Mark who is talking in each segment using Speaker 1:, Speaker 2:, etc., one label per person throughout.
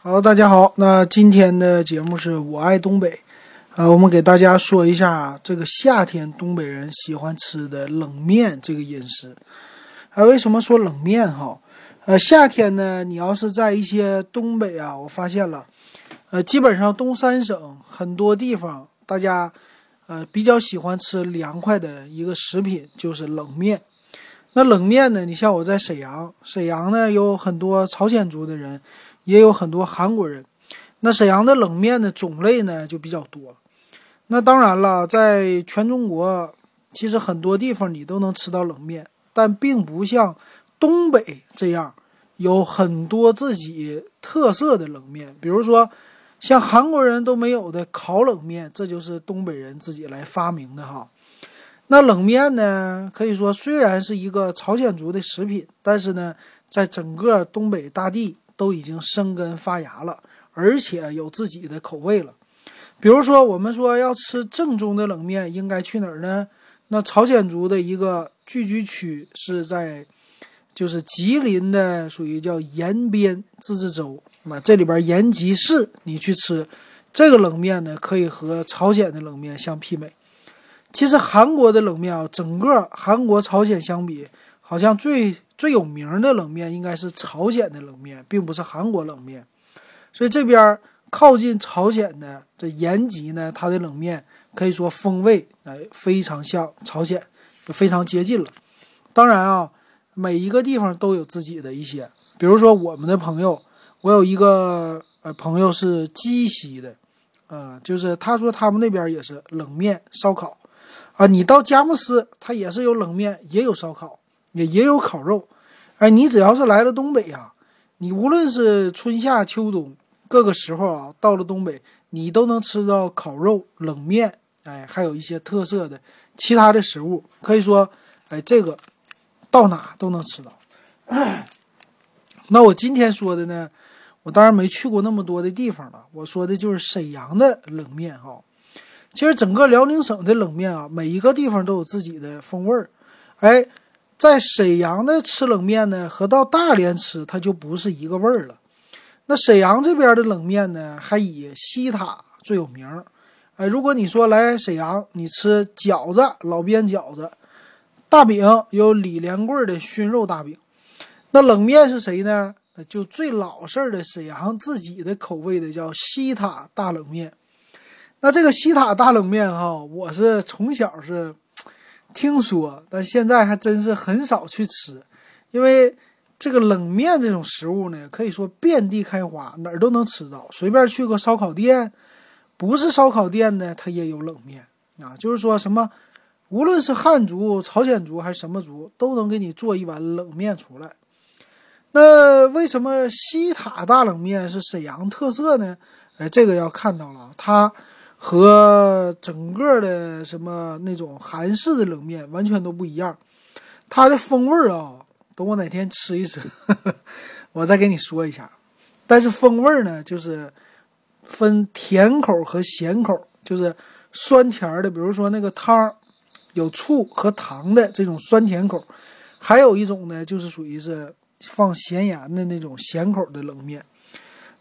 Speaker 1: 好，大家好，那今天的节目是我爱东北，呃，我们给大家说一下这个夏天东北人喜欢吃的冷面这个饮食。啊，为什么说冷面哈？呃，夏天呢，你要是在一些东北啊，我发现了，呃，基本上东三省很多地方，大家呃比较喜欢吃凉快的一个食品就是冷面。那冷面呢，你像我在沈阳，沈阳呢有很多朝鲜族的人。也有很多韩国人，那沈阳的冷面的种类呢就比较多。那当然了，在全中国，其实很多地方你都能吃到冷面，但并不像东北这样有很多自己特色的冷面。比如说，像韩国人都没有的烤冷面，这就是东北人自己来发明的哈。那冷面呢，可以说虽然是一个朝鲜族的食品，但是呢，在整个东北大地。都已经生根发芽了，而且有自己的口味了。比如说，我们说要吃正宗的冷面，应该去哪儿呢？那朝鲜族的一个聚居区是在，就是吉林的，属于叫延边自治州。那这里边延吉市，你去吃这个冷面呢，可以和朝鲜的冷面相媲美。其实韩国的冷面啊，整个韩国朝鲜相比，好像最。最有名的冷面应该是朝鲜的冷面，并不是韩国冷面。所以这边靠近朝鲜的这延吉呢，它的冷面可以说风味哎非常像朝鲜，就非常接近了。当然啊，每一个地方都有自己的一些，比如说我们的朋友，我有一个呃朋友是鸡西的，啊，就是他说他们那边也是冷面烧烤啊。你到佳木斯，它也是有冷面，也有烧烤。也也有烤肉，哎，你只要是来了东北呀，你无论是春夏秋冬各个时候啊，到了东北，你都能吃到烤肉、冷面，哎，还有一些特色的其他的食物，可以说，哎，这个到哪都能吃到。那我今天说的呢，我当然没去过那么多的地方了，我说的就是沈阳的冷面哈。其实整个辽宁省的冷面啊，每一个地方都有自己的风味儿，哎。在沈阳的吃冷面呢，和到大连吃它就不是一个味儿了。那沈阳这边的冷面呢，还以西塔最有名儿。哎，如果你说来沈阳，你吃饺子，老边饺子，大饼有李连贵的熏肉大饼。那冷面是谁呢？就最老式的沈阳自己的口味的，叫西塔大冷面。那这个西塔大冷面哈，我是从小是。听说，但现在还真是很少去吃，因为这个冷面这种食物呢，可以说遍地开花，哪儿都能吃到。随便去个烧烤店，不是烧烤店的，它也有冷面啊。就是说什么，无论是汉族、朝鲜族还是什么族，都能给你做一碗冷面出来。那为什么西塔大冷面是沈阳特色呢？哎，这个要看到了，它。和整个的什么那种韩式的冷面完全都不一样，它的风味儿啊，等我哪天吃一吃，我再给你说一下。但是风味儿呢，就是分甜口和咸口，就是酸甜的，比如说那个汤儿有醋和糖的这种酸甜口，还有一种呢，就是属于是放咸盐的那种咸口的冷面。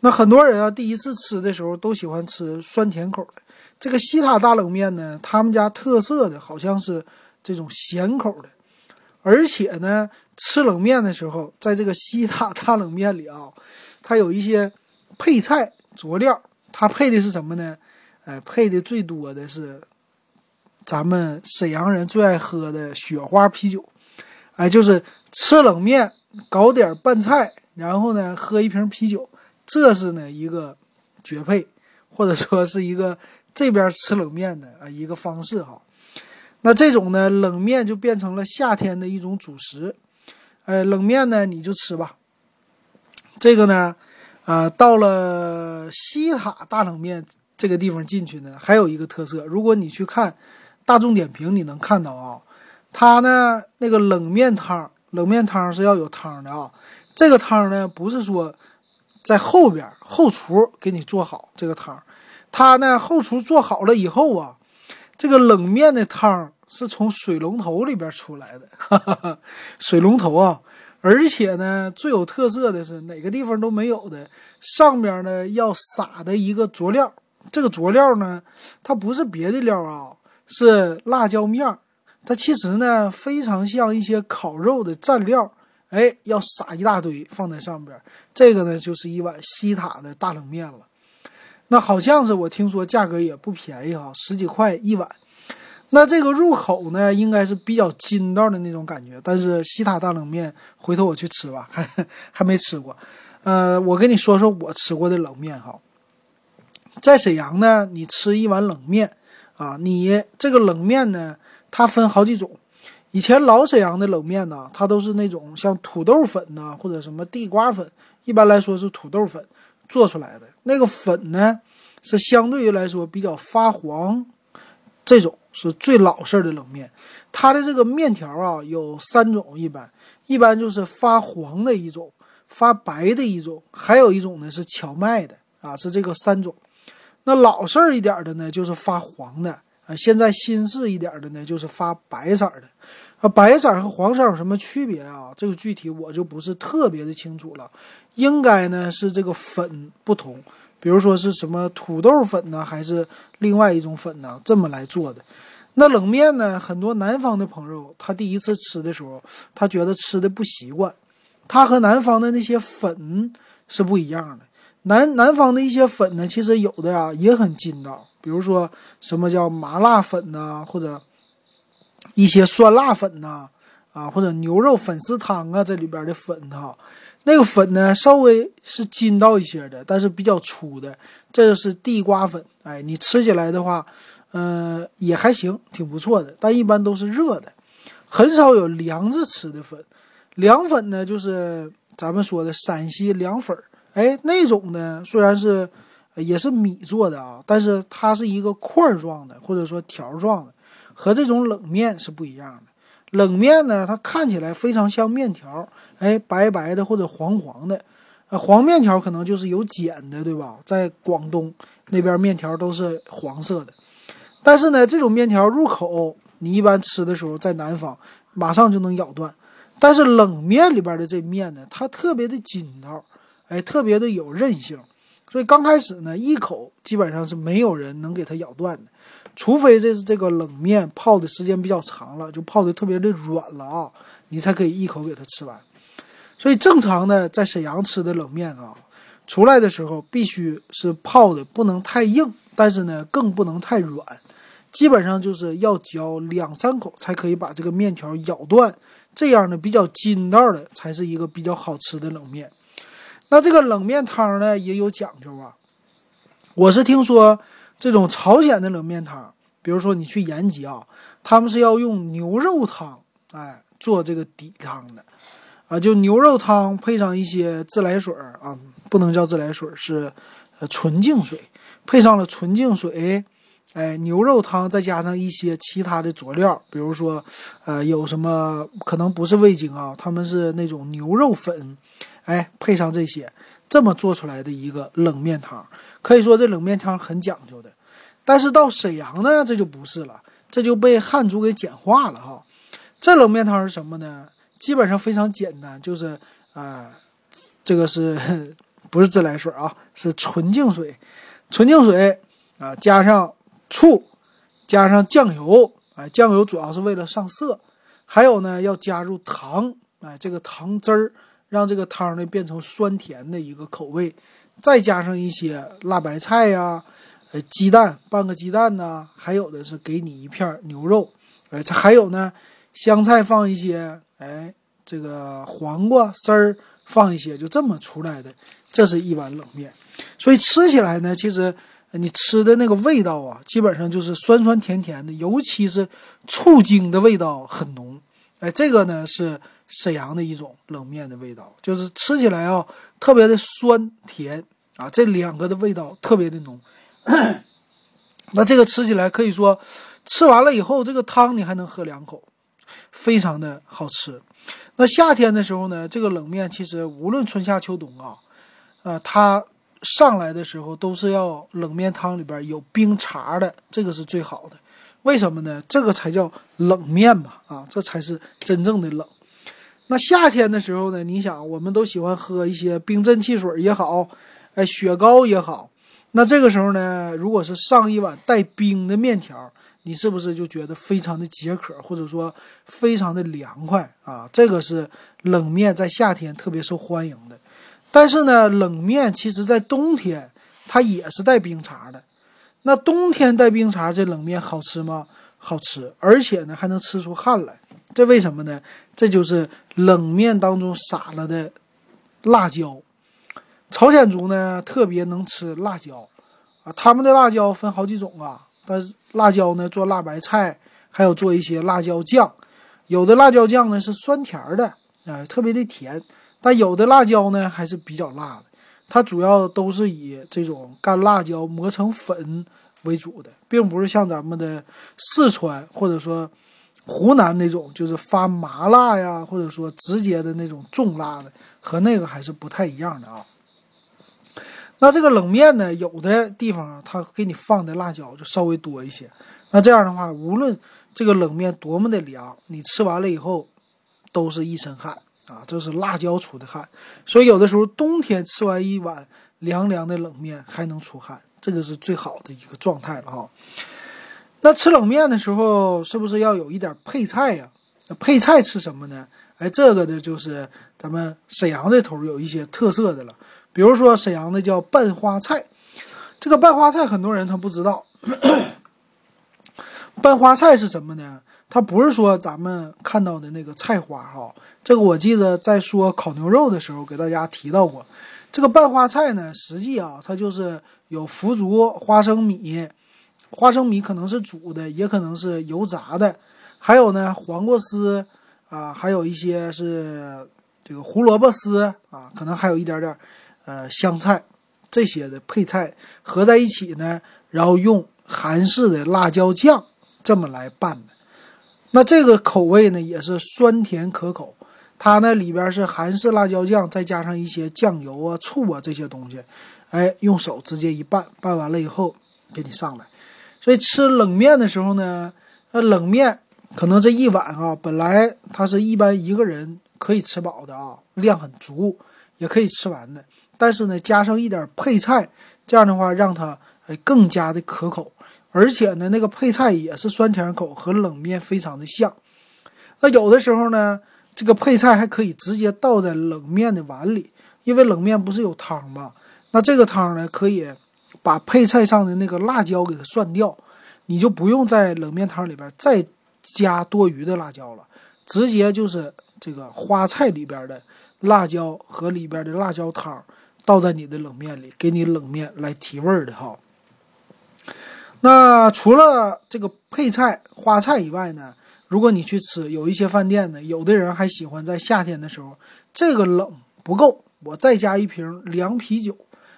Speaker 1: 那很多人啊，第一次吃的时候都喜欢吃酸甜口的。这个西塔大冷面呢，他们家特色的好像是这种咸口的，而且呢，吃冷面的时候，在这个西塔大冷面里啊，它有一些配菜佐料，它配的是什么呢？哎，配的最多的是咱们沈阳人最爱喝的雪花啤酒，哎，就是吃冷面搞点拌菜，然后呢喝一瓶啤酒，这是呢一个绝配，或者说是一个。这边吃冷面的啊一个方式哈，那这种呢冷面就变成了夏天的一种主食，呃冷面呢你就吃吧。这个呢，啊到了西塔大冷面这个地方进去呢，还有一个特色，如果你去看大众点评，你能看到啊，它呢那个冷面汤，冷面汤是要有汤的啊，这个汤呢不是说在后边后厨给你做好这个汤。他呢，后厨做好了以后啊，这个冷面的汤是从水龙头里边出来的，哈哈哈水龙头啊，而且呢，最有特色的是哪个地方都没有的，上边呢要撒的一个佐料。这个佐料呢，它不是别的料啊，是辣椒面。它其实呢，非常像一些烤肉的蘸料。哎，要撒一大堆放在上边，这个呢就是一碗西塔的大冷面了。那好像是我听说价格也不便宜哈，十几块一碗。那这个入口呢，应该是比较筋道的那种感觉。但是西塔大冷面，回头我去吃吧，还还没吃过。呃，我跟你说说我吃过的冷面哈。在沈阳呢，你吃一碗冷面啊，你这个冷面呢，它分好几种。以前老沈阳的冷面呢，它都是那种像土豆粉呐，或者什么地瓜粉，一般来说是土豆粉做出来的。那个粉呢，是相对于来说比较发黄，这种是最老式的冷面。它的这个面条啊，有三种，一般一般就是发黄的一种，发白的一种，还有一种呢是荞麦的啊，是这个三种。那老式一点的呢，就是发黄的啊。现在新式一点的呢，就是发白色的。啊，白色和黄色有什么区别啊？这个具体我就不是特别的清楚了。应该呢是这个粉不同，比如说是什么土豆粉呢，还是另外一种粉呢？这么来做的。那冷面呢，很多南方的朋友他第一次吃的时候，他觉得吃的不习惯。它和南方的那些粉是不一样的。南南方的一些粉呢，其实有的呀也很筋道，比如说什么叫麻辣粉呐，或者一些酸辣粉呐，啊，或者牛肉粉丝汤啊，这里边的粉哈，那个粉呢稍微是筋道一些的，但是比较粗的，这个是地瓜粉，哎，你吃起来的话，嗯，也还行，挺不错的，但一般都是热的，很少有凉着吃的粉。凉粉呢，就是咱们说的陕西凉粉儿。哎，那种呢，虽然是也是米做的啊，但是它是一个块状的，或者说条状的，和这种冷面是不一样的。冷面呢，它看起来非常像面条，哎，白白的或者黄黄的。呃，黄面条可能就是有碱的，对吧？在广东那边面条都是黄色的。但是呢，这种面条入口，你一般吃的时候在南方马上就能咬断。但是冷面里边的这面呢，它特别的筋道。哎，特别的有韧性，所以刚开始呢，一口基本上是没有人能给它咬断的，除非这是这个冷面泡的时间比较长了，就泡的特别的软了啊，你才可以一口给它吃完。所以正常的在沈阳吃的冷面啊，出来的时候必须是泡的不能太硬，但是呢更不能太软，基本上就是要嚼两三口才可以把这个面条咬断，这样的比较筋道的才是一个比较好吃的冷面。那这个冷面汤呢也有讲究啊，我是听说这种朝鲜的冷面汤，比如说你去延吉啊，他们是要用牛肉汤哎做这个底汤的，啊就牛肉汤配上一些自来水啊，不能叫自来水是呃纯净水，配上了纯净水，哎牛肉汤再加上一些其他的佐料，比如说呃有什么可能不是味精啊，他们是那种牛肉粉。哎，配上这些，这么做出来的一个冷面汤，可以说这冷面汤很讲究的。但是到沈阳呢，这就不是了，这就被汉族给简化了哈。这冷面汤是什么呢？基本上非常简单，就是啊，这个是不是自来水啊？是纯净水，纯净水啊，加上醋，加上酱油，哎，酱油主要是为了上色，还有呢，要加入糖，哎，这个糖汁儿。让这个汤呢变成酸甜的一个口味，再加上一些辣白菜呀，呃，鸡蛋半个鸡蛋呢，还有的是给你一片牛肉，哎，这还有呢，香菜放一些，哎，这个黄瓜丝儿放一些，就这么出来的，这是一碗冷面。所以吃起来呢，其实你吃的那个味道啊，基本上就是酸酸甜甜的，尤其是醋精的味道很浓，哎，这个呢是。沈阳的一种冷面的味道，就是吃起来啊特别的酸甜啊，这两个的味道特别的浓。那这个吃起来可以说，吃完了以后，这个汤你还能喝两口，非常的好吃。那夏天的时候呢，这个冷面其实无论春夏秋冬啊，呃，它上来的时候都是要冷面汤里边有冰碴的，这个是最好的。为什么呢？这个才叫冷面嘛，啊，这才是真正的冷。那夏天的时候呢，你想，我们都喜欢喝一些冰镇汽水也好，哎，雪糕也好。那这个时候呢，如果是上一碗带冰的面条，你是不是就觉得非常的解渴，或者说非常的凉快啊？这个是冷面在夏天特别受欢迎的。但是呢，冷面其实在冬天它也是带冰碴的。那冬天带冰碴，这冷面好吃吗？好吃，而且呢还能吃出汗来。这为什么呢？这就是冷面当中撒了的辣椒。朝鲜族呢特别能吃辣椒，啊，他们的辣椒分好几种啊。但是辣椒呢做辣白菜，还有做一些辣椒酱。有的辣椒酱呢是酸甜的，啊，特别的甜。但有的辣椒呢还是比较辣的。它主要都是以这种干辣椒磨成粉为主的，并不是像咱们的四川或者说湖南那种，就是发麻辣呀，或者说直接的那种重辣的，和那个还是不太一样的啊。那这个冷面呢，有的地方它给你放的辣椒就稍微多一些。那这样的话，无论这个冷面多么的凉，你吃完了以后都是一身汗啊，这是辣椒出的汗。所以有的时候冬天吃完一碗凉凉的冷面还能出汗，这个是最好的一个状态了哈。那吃冷面的时候是不是要有一点配菜呀？那配菜吃什么呢？哎，这个呢就是咱们沈阳这头有一些特色的了。比如说沈阳的叫拌花菜，这个拌花菜很多人他不知道。拌花菜是什么呢？它不是说咱们看到的那个菜花哈。这个我记得在说烤牛肉的时候给大家提到过。这个拌花菜呢，实际啊，它就是有腐竹、花生米，花生米可能是煮的，也可能是油炸的，还有呢黄瓜丝啊，还有一些是这个胡萝卜丝啊，可能还有一点点。呃，香菜这些的配菜合在一起呢，然后用韩式的辣椒酱这么来拌的。那这个口味呢，也是酸甜可口。它呢里边是韩式辣椒酱，再加上一些酱油啊、醋啊这些东西，哎，用手直接一拌，拌完了以后给你上来。所以吃冷面的时候呢，那冷面可能这一碗啊，本来它是一般一个人可以吃饱的啊，量很足，也可以吃完的。但是呢，加上一点配菜，这样的话让它哎更加的可口，而且呢，那个配菜也是酸甜口，和冷面非常的像。那有的时候呢，这个配菜还可以直接倒在冷面的碗里，因为冷面不是有汤吗？那这个汤呢，可以把配菜上的那个辣椒给它涮掉，你就不用在冷面汤里边再加多余的辣椒了，直接就是这个花菜里边的辣椒和里边的辣椒汤。倒在你的冷面里，给你冷面来提味儿的哈。那除了这个配菜花菜以外呢，如果你去吃，有一些饭店呢，有的人还喜欢在夏天的时候，这个冷不够，我再加一瓶凉啤酒，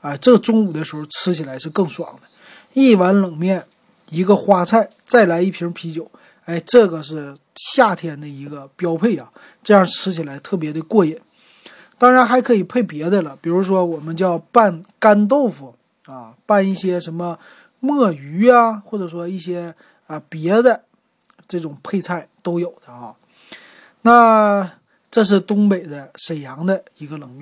Speaker 1: 啊，这中午的时候吃起来是更爽的。一碗冷面，一个花菜，再来一瓶啤酒，哎，这个是夏天的一个标配啊，这样吃起来特别的过瘾。当然还可以配别的了，比如说我们叫拌干豆腐啊，拌一些什么墨鱼啊，或者说一些啊别的这种配菜都有的啊。那这是东北的沈阳的一个冷面。